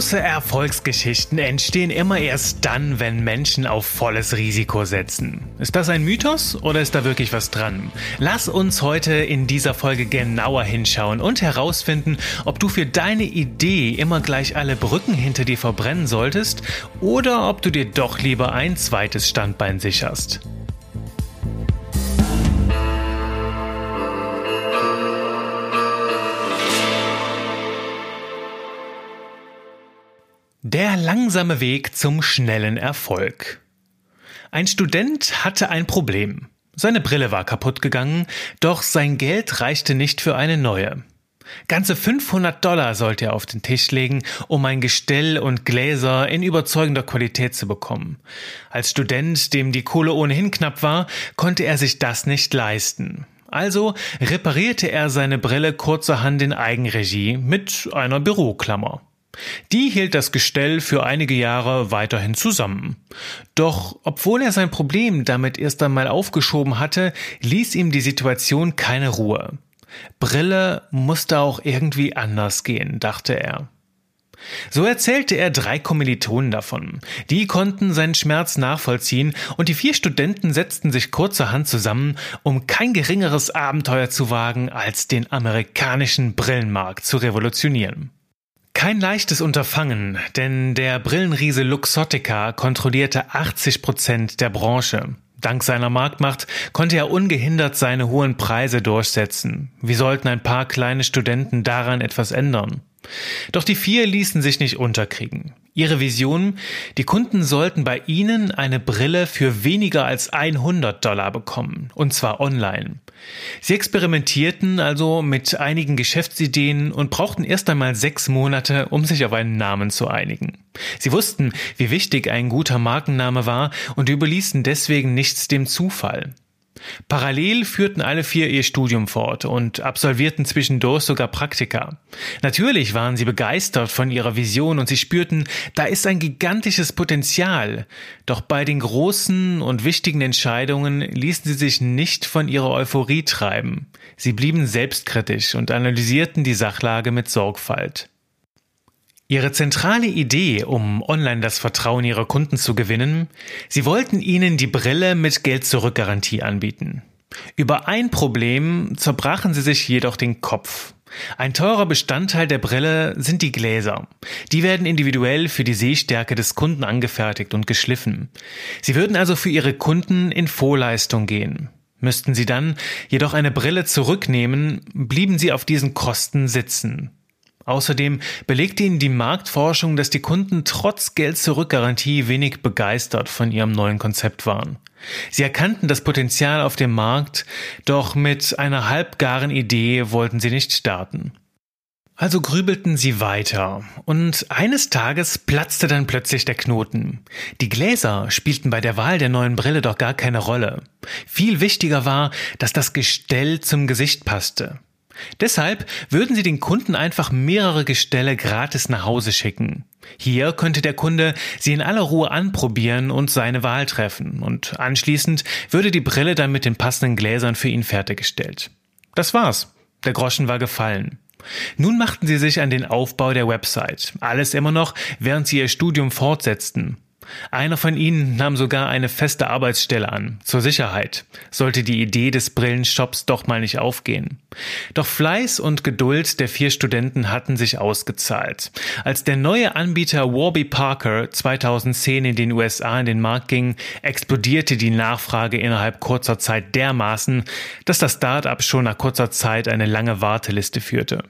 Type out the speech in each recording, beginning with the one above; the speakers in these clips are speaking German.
Große Erfolgsgeschichten entstehen immer erst dann, wenn Menschen auf volles Risiko setzen. Ist das ein Mythos oder ist da wirklich was dran? Lass uns heute in dieser Folge genauer hinschauen und herausfinden, ob du für deine Idee immer gleich alle Brücken hinter dir verbrennen solltest oder ob du dir doch lieber ein zweites Standbein sicherst. Langsame Weg zum schnellen Erfolg. Ein Student hatte ein Problem. Seine Brille war kaputt gegangen, doch sein Geld reichte nicht für eine neue. Ganze 500 Dollar sollte er auf den Tisch legen, um ein Gestell und Gläser in überzeugender Qualität zu bekommen. Als Student, dem die Kohle ohnehin knapp war, konnte er sich das nicht leisten. Also reparierte er seine Brille kurzerhand in Eigenregie mit einer Büroklammer. Die hielt das Gestell für einige Jahre weiterhin zusammen. Doch obwohl er sein Problem damit erst einmal aufgeschoben hatte, ließ ihm die Situation keine Ruhe. Brille musste auch irgendwie anders gehen, dachte er. So erzählte er drei Kommilitonen davon. Die konnten seinen Schmerz nachvollziehen und die vier Studenten setzten sich kurzerhand zusammen, um kein geringeres Abenteuer zu wagen, als den amerikanischen Brillenmarkt zu revolutionieren. Kein leichtes Unterfangen, denn der Brillenriese Luxottica kontrollierte 80 Prozent der Branche. Dank seiner Marktmacht konnte er ungehindert seine hohen Preise durchsetzen. Wie sollten ein paar kleine Studenten daran etwas ändern? Doch die vier ließen sich nicht unterkriegen. Ihre Vision, die Kunden sollten bei ihnen eine Brille für weniger als 100 Dollar bekommen, und zwar online. Sie experimentierten also mit einigen Geschäftsideen und brauchten erst einmal sechs Monate, um sich auf einen Namen zu einigen. Sie wussten, wie wichtig ein guter Markenname war und überließen deswegen nichts dem Zufall. Parallel führten alle vier ihr Studium fort und absolvierten zwischendurch sogar Praktika. Natürlich waren sie begeistert von ihrer Vision und sie spürten, da ist ein gigantisches Potenzial. Doch bei den großen und wichtigen Entscheidungen ließen sie sich nicht von ihrer Euphorie treiben. Sie blieben selbstkritisch und analysierten die Sachlage mit Sorgfalt. Ihre zentrale Idee, um online das Vertrauen ihrer Kunden zu gewinnen, sie wollten ihnen die Brille mit Geld-Zurück-Garantie anbieten. Über ein Problem zerbrachen sie sich jedoch den Kopf. Ein teurer Bestandteil der Brille sind die Gläser. Die werden individuell für die Sehstärke des Kunden angefertigt und geschliffen. Sie würden also für ihre Kunden in Vorleistung gehen. Müssten sie dann jedoch eine Brille zurücknehmen, blieben sie auf diesen Kosten sitzen. Außerdem belegte ihnen die Marktforschung, dass die Kunden trotz Geld-Zurück-Garantie wenig begeistert von ihrem neuen Konzept waren. Sie erkannten das Potenzial auf dem Markt, doch mit einer halbgaren Idee wollten sie nicht starten. Also grübelten sie weiter, und eines Tages platzte dann plötzlich der Knoten. Die Gläser spielten bei der Wahl der neuen Brille doch gar keine Rolle. Viel wichtiger war, dass das Gestell zum Gesicht passte. Deshalb würden Sie den Kunden einfach mehrere Gestelle gratis nach Hause schicken. Hier könnte der Kunde sie in aller Ruhe anprobieren und seine Wahl treffen und anschließend würde die Brille dann mit den passenden Gläsern für ihn fertiggestellt. Das war's. Der Groschen war gefallen. Nun machten sie sich an den Aufbau der Website. Alles immer noch, während sie ihr Studium fortsetzten. Einer von ihnen nahm sogar eine feste Arbeitsstelle an, zur Sicherheit, sollte die Idee des Brillenshops doch mal nicht aufgehen. Doch Fleiß und Geduld der vier Studenten hatten sich ausgezahlt. Als der neue Anbieter Warby Parker 2010 in den USA in den Markt ging, explodierte die Nachfrage innerhalb kurzer Zeit dermaßen, dass das Start-up schon nach kurzer Zeit eine lange Warteliste führte.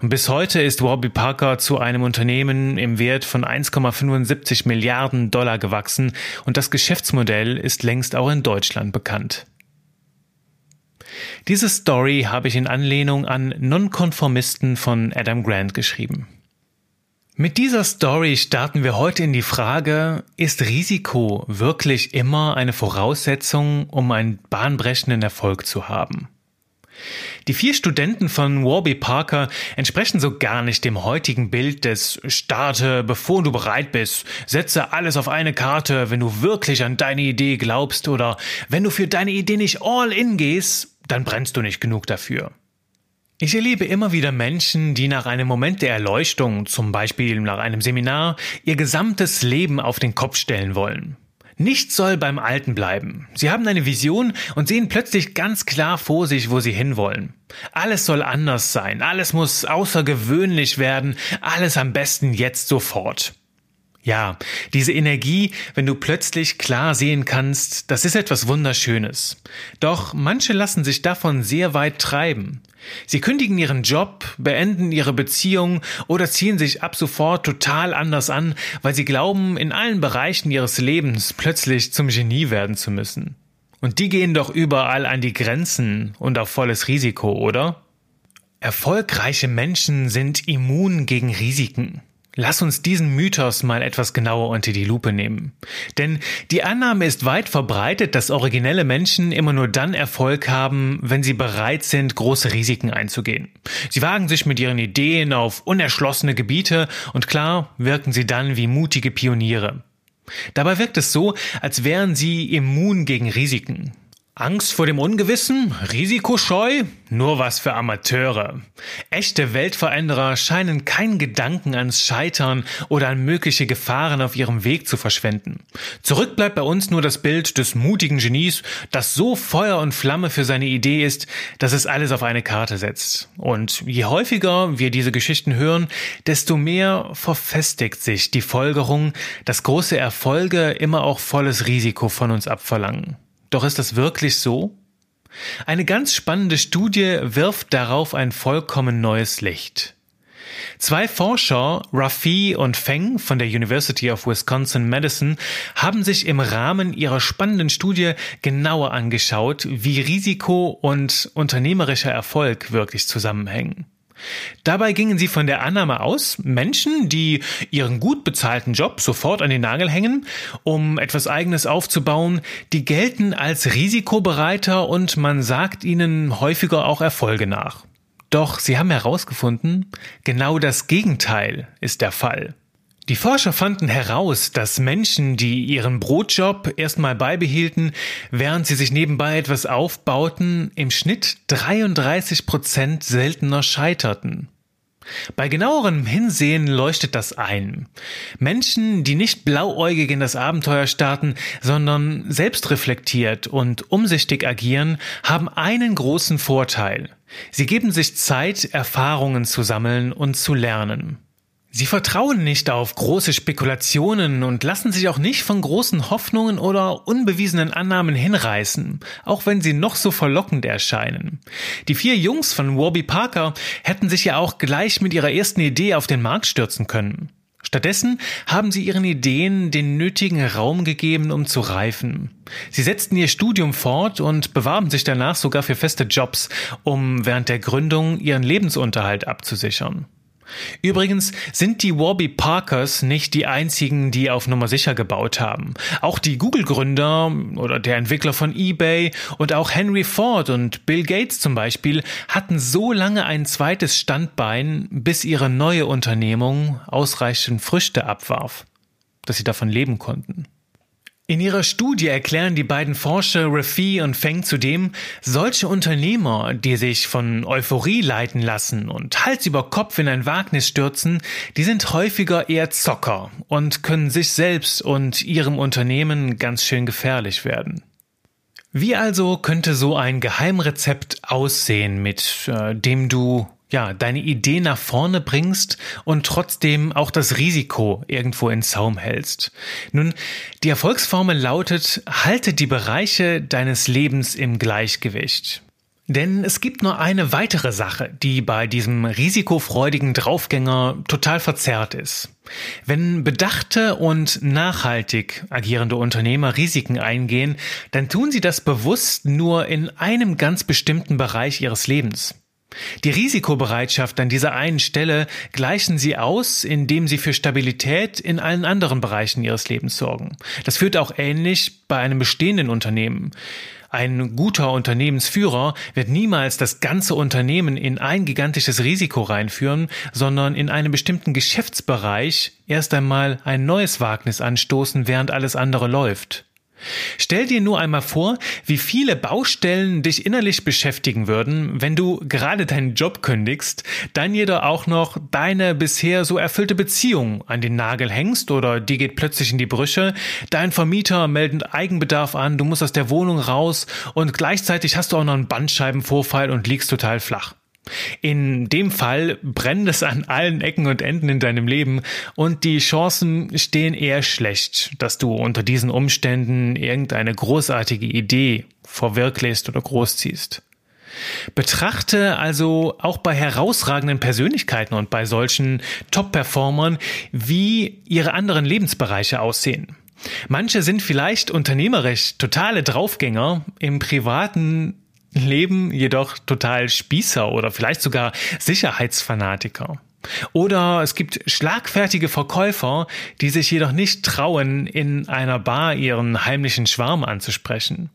Und bis heute ist Warby Parker zu einem Unternehmen im Wert von 1,75 Milliarden Dollar gewachsen und das Geschäftsmodell ist längst auch in Deutschland bekannt. Diese Story habe ich in Anlehnung an Nonkonformisten von Adam Grant geschrieben. Mit dieser Story starten wir heute in die Frage, ist Risiko wirklich immer eine Voraussetzung, um einen bahnbrechenden Erfolg zu haben? Die vier Studenten von Warby Parker entsprechen so gar nicht dem heutigen Bild des Starte, bevor du bereit bist, setze alles auf eine Karte, wenn du wirklich an deine Idee glaubst oder wenn du für deine Idee nicht all in gehst, dann brennst du nicht genug dafür. Ich erlebe immer wieder Menschen, die nach einem Moment der Erleuchtung, zum Beispiel nach einem Seminar, ihr gesamtes Leben auf den Kopf stellen wollen. Nichts soll beim Alten bleiben. Sie haben eine Vision und sehen plötzlich ganz klar vor sich, wo sie hinwollen. Alles soll anders sein, alles muss außergewöhnlich werden, alles am besten jetzt sofort. Ja, diese Energie, wenn du plötzlich klar sehen kannst, das ist etwas Wunderschönes. Doch manche lassen sich davon sehr weit treiben. Sie kündigen ihren Job, beenden ihre Beziehung oder ziehen sich ab sofort total anders an, weil sie glauben, in allen Bereichen ihres Lebens plötzlich zum Genie werden zu müssen. Und die gehen doch überall an die Grenzen und auf volles Risiko, oder? Erfolgreiche Menschen sind immun gegen Risiken. Lass uns diesen Mythos mal etwas genauer unter die Lupe nehmen. Denn die Annahme ist weit verbreitet, dass originelle Menschen immer nur dann Erfolg haben, wenn sie bereit sind, große Risiken einzugehen. Sie wagen sich mit ihren Ideen auf unerschlossene Gebiete und klar wirken sie dann wie mutige Pioniere. Dabei wirkt es so, als wären sie immun gegen Risiken. Angst vor dem Ungewissen? Risikoscheu? Nur was für Amateure. Echte Weltveränderer scheinen keinen Gedanken ans Scheitern oder an mögliche Gefahren auf ihrem Weg zu verschwenden. Zurück bleibt bei uns nur das Bild des mutigen Genies, das so Feuer und Flamme für seine Idee ist, dass es alles auf eine Karte setzt. Und je häufiger wir diese Geschichten hören, desto mehr verfestigt sich die Folgerung, dass große Erfolge immer auch volles Risiko von uns abverlangen. Doch ist das wirklich so? Eine ganz spannende Studie wirft darauf ein vollkommen neues Licht. Zwei Forscher, Rafi und Feng von der University of Wisconsin-Madison, haben sich im Rahmen ihrer spannenden Studie genauer angeschaut, wie Risiko und unternehmerischer Erfolg wirklich zusammenhängen. Dabei gingen sie von der Annahme aus, Menschen, die ihren gut bezahlten Job sofort an den Nagel hängen, um etwas eigenes aufzubauen, die gelten als risikobereiter und man sagt ihnen häufiger auch Erfolge nach. Doch sie haben herausgefunden, genau das Gegenteil ist der Fall. Die Forscher fanden heraus, dass Menschen, die ihren Brotjob erstmal beibehielten, während sie sich nebenbei etwas aufbauten, im Schnitt 33 Prozent seltener scheiterten. Bei genauerem Hinsehen leuchtet das ein. Menschen, die nicht blauäugig in das Abenteuer starten, sondern selbstreflektiert und umsichtig agieren, haben einen großen Vorteil. Sie geben sich Zeit, Erfahrungen zu sammeln und zu lernen. Sie vertrauen nicht auf große Spekulationen und lassen sich auch nicht von großen Hoffnungen oder unbewiesenen Annahmen hinreißen, auch wenn sie noch so verlockend erscheinen. Die vier Jungs von Warby Parker hätten sich ja auch gleich mit ihrer ersten Idee auf den Markt stürzen können. Stattdessen haben sie ihren Ideen den nötigen Raum gegeben, um zu reifen. Sie setzten ihr Studium fort und bewarben sich danach sogar für feste Jobs, um während der Gründung ihren Lebensunterhalt abzusichern. Übrigens sind die Warby Parkers nicht die einzigen, die auf Nummer sicher gebaut haben. Auch die Google-Gründer oder der Entwickler von eBay und auch Henry Ford und Bill Gates zum Beispiel hatten so lange ein zweites Standbein, bis ihre neue Unternehmung ausreichend Früchte abwarf, dass sie davon leben konnten. In ihrer Studie erklären die beiden Forscher Rafi und Feng zudem, solche Unternehmer, die sich von Euphorie leiten lassen und Hals über Kopf in ein Wagnis stürzen, die sind häufiger eher Zocker und können sich selbst und ihrem Unternehmen ganz schön gefährlich werden. Wie also könnte so ein Geheimrezept aussehen, mit äh, dem du ja, deine Idee nach vorne bringst und trotzdem auch das Risiko irgendwo in Zaum hältst. Nun, die Erfolgsformel lautet, halte die Bereiche deines Lebens im Gleichgewicht. Denn es gibt nur eine weitere Sache, die bei diesem risikofreudigen Draufgänger total verzerrt ist. Wenn bedachte und nachhaltig agierende Unternehmer Risiken eingehen, dann tun sie das bewusst nur in einem ganz bestimmten Bereich ihres Lebens. Die Risikobereitschaft an dieser einen Stelle gleichen sie aus, indem sie für Stabilität in allen anderen Bereichen ihres Lebens sorgen. Das führt auch ähnlich bei einem bestehenden Unternehmen. Ein guter Unternehmensführer wird niemals das ganze Unternehmen in ein gigantisches Risiko reinführen, sondern in einem bestimmten Geschäftsbereich erst einmal ein neues Wagnis anstoßen, während alles andere läuft. Stell dir nur einmal vor, wie viele Baustellen dich innerlich beschäftigen würden, wenn du gerade deinen Job kündigst, dann jedoch auch noch deine bisher so erfüllte Beziehung an den Nagel hängst oder die geht plötzlich in die Brüche, dein Vermieter meldet Eigenbedarf an, du musst aus der Wohnung raus und gleichzeitig hast du auch noch einen Bandscheibenvorfall und liegst total flach. In dem Fall brennt es an allen Ecken und Enden in deinem Leben und die Chancen stehen eher schlecht, dass du unter diesen Umständen irgendeine großartige Idee verwirklichst oder großziehst. Betrachte also auch bei herausragenden Persönlichkeiten und bei solchen Top-Performern, wie ihre anderen Lebensbereiche aussehen. Manche sind vielleicht unternehmerisch totale Draufgänger, im privaten Leben jedoch total Spießer oder vielleicht sogar Sicherheitsfanatiker. Oder es gibt schlagfertige Verkäufer, die sich jedoch nicht trauen, in einer Bar ihren heimlichen Schwarm anzusprechen.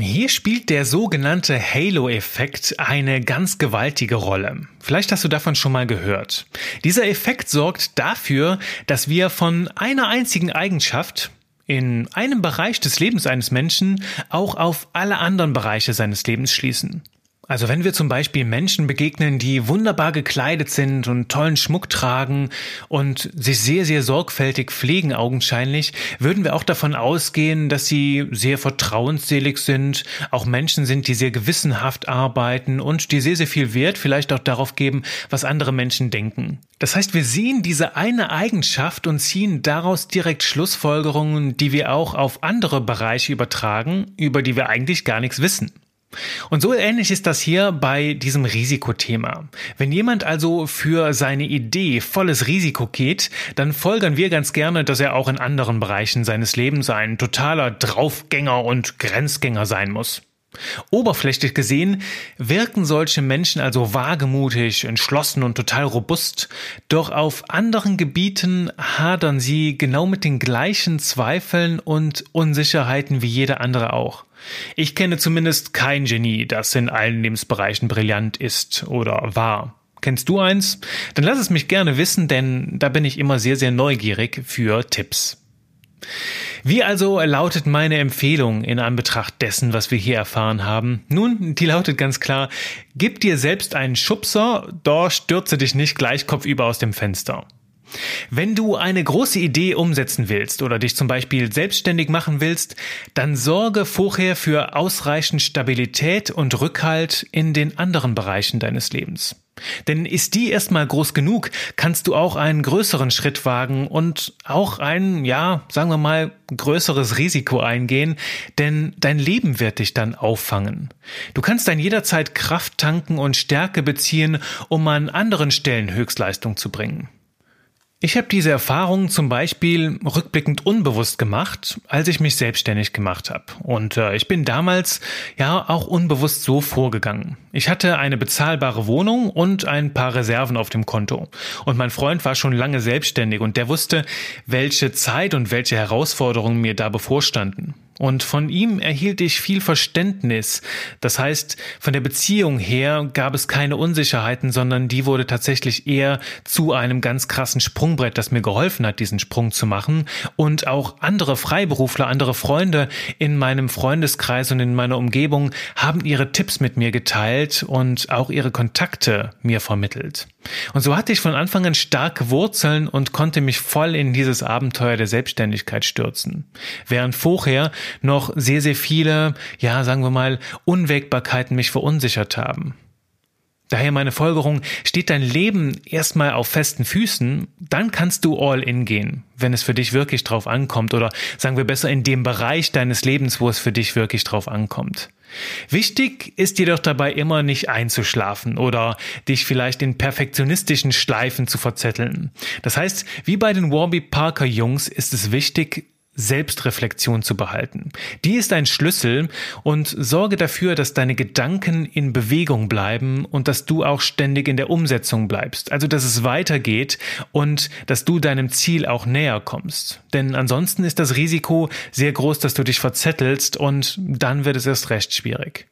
Hier spielt der sogenannte Halo-Effekt eine ganz gewaltige Rolle. Vielleicht hast du davon schon mal gehört. Dieser Effekt sorgt dafür, dass wir von einer einzigen Eigenschaft, in einem Bereich des Lebens eines Menschen auch auf alle anderen Bereiche seines Lebens schließen. Also wenn wir zum Beispiel Menschen begegnen, die wunderbar gekleidet sind und tollen Schmuck tragen und sich sehr, sehr sorgfältig pflegen augenscheinlich, würden wir auch davon ausgehen, dass sie sehr vertrauensselig sind, auch Menschen sind, die sehr gewissenhaft arbeiten und die sehr, sehr viel Wert vielleicht auch darauf geben, was andere Menschen denken. Das heißt, wir sehen diese eine Eigenschaft und ziehen daraus direkt Schlussfolgerungen, die wir auch auf andere Bereiche übertragen, über die wir eigentlich gar nichts wissen. Und so ähnlich ist das hier bei diesem Risikothema. Wenn jemand also für seine Idee volles Risiko geht, dann folgern wir ganz gerne, dass er auch in anderen Bereichen seines Lebens ein totaler Draufgänger und Grenzgänger sein muss. Oberflächlich gesehen wirken solche Menschen also wagemutig, entschlossen und total robust, doch auf anderen Gebieten hadern sie genau mit den gleichen Zweifeln und Unsicherheiten wie jeder andere auch. Ich kenne zumindest kein Genie, das in allen Lebensbereichen brillant ist oder war. Kennst du eins? Dann lass es mich gerne wissen, denn da bin ich immer sehr, sehr neugierig für Tipps. Wie also lautet meine Empfehlung in Anbetracht dessen, was wir hier erfahren haben? Nun, die lautet ganz klar, gib dir selbst einen Schubser, doch stürze dich nicht gleich kopfüber aus dem Fenster. Wenn du eine große Idee umsetzen willst oder dich zum Beispiel selbstständig machen willst, dann sorge vorher für ausreichend Stabilität und Rückhalt in den anderen Bereichen deines Lebens. Denn ist die erstmal groß genug, kannst du auch einen größeren Schritt wagen und auch ein, ja, sagen wir mal, größeres Risiko eingehen, denn dein Leben wird dich dann auffangen. Du kannst dann jederzeit Kraft tanken und Stärke beziehen, um an anderen Stellen Höchstleistung zu bringen. Ich habe diese Erfahrung zum Beispiel rückblickend unbewusst gemacht, als ich mich selbstständig gemacht habe. Und äh, ich bin damals ja auch unbewusst so vorgegangen. Ich hatte eine bezahlbare Wohnung und ein paar Reserven auf dem Konto. Und mein Freund war schon lange selbstständig und der wusste, welche Zeit und welche Herausforderungen mir da bevorstanden. Und von ihm erhielt ich viel Verständnis. Das heißt, von der Beziehung her gab es keine Unsicherheiten, sondern die wurde tatsächlich eher zu einem ganz krassen Sprungbrett, das mir geholfen hat, diesen Sprung zu machen. Und auch andere Freiberufler, andere Freunde in meinem Freundeskreis und in meiner Umgebung haben ihre Tipps mit mir geteilt und auch ihre Kontakte mir vermittelt. Und so hatte ich von Anfang an starke Wurzeln und konnte mich voll in dieses Abenteuer der Selbstständigkeit stürzen. Während vorher noch sehr, sehr viele, ja, sagen wir mal, Unwägbarkeiten mich verunsichert haben. Daher meine Folgerung, steht dein Leben erstmal auf festen Füßen, dann kannst du all in gehen, wenn es für dich wirklich drauf ankommt oder sagen wir besser in dem Bereich deines Lebens, wo es für dich wirklich drauf ankommt. Wichtig ist jedoch dabei immer nicht einzuschlafen oder dich vielleicht in perfektionistischen Schleifen zu verzetteln. Das heißt, wie bei den Warby Parker Jungs ist es wichtig, Selbstreflexion zu behalten. Die ist ein Schlüssel und sorge dafür, dass deine Gedanken in Bewegung bleiben und dass du auch ständig in der Umsetzung bleibst. Also, dass es weitergeht und dass du deinem Ziel auch näher kommst. Denn ansonsten ist das Risiko sehr groß, dass du dich verzettelst und dann wird es erst recht schwierig.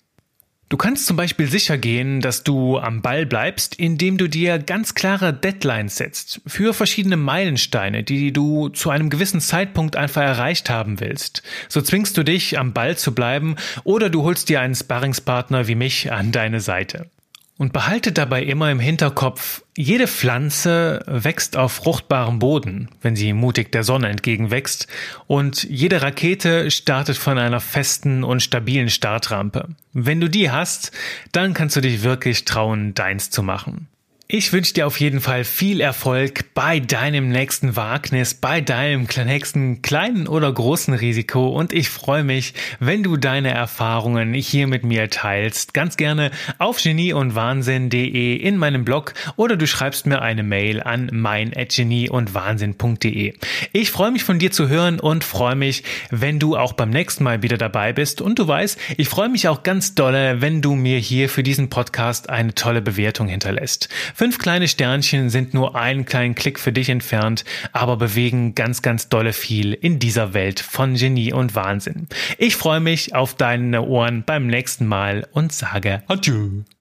Du kannst zum Beispiel sicher gehen, dass du am Ball bleibst, indem du dir ganz klare Deadlines setzt für verschiedene Meilensteine, die du zu einem gewissen Zeitpunkt einfach erreicht haben willst. So zwingst du dich, am Ball zu bleiben oder du holst dir einen Sparringspartner wie mich an deine Seite. Und behalte dabei immer im Hinterkopf, jede Pflanze wächst auf fruchtbarem Boden, wenn sie mutig der Sonne entgegenwächst, und jede Rakete startet von einer festen und stabilen Startrampe. Wenn du die hast, dann kannst du dich wirklich trauen, deins zu machen. Ich wünsche dir auf jeden Fall viel Erfolg bei deinem nächsten Wagnis, bei deinem nächsten kleinen oder großen Risiko und ich freue mich, wenn du deine Erfahrungen hier mit mir teilst. Ganz gerne auf genieundwahnsinn.de in meinem Blog oder du schreibst mir eine Mail an mein@genieundwahnsinn.de. Ich freue mich von dir zu hören und freue mich, wenn du auch beim nächsten Mal wieder dabei bist und du weißt, ich freue mich auch ganz dolle, wenn du mir hier für diesen Podcast eine tolle Bewertung hinterlässt. Fünf kleine Sternchen sind nur einen kleinen Klick für dich entfernt, aber bewegen ganz, ganz dolle viel in dieser Welt von Genie und Wahnsinn. Ich freue mich auf deine Ohren beim nächsten Mal und sage Adieu.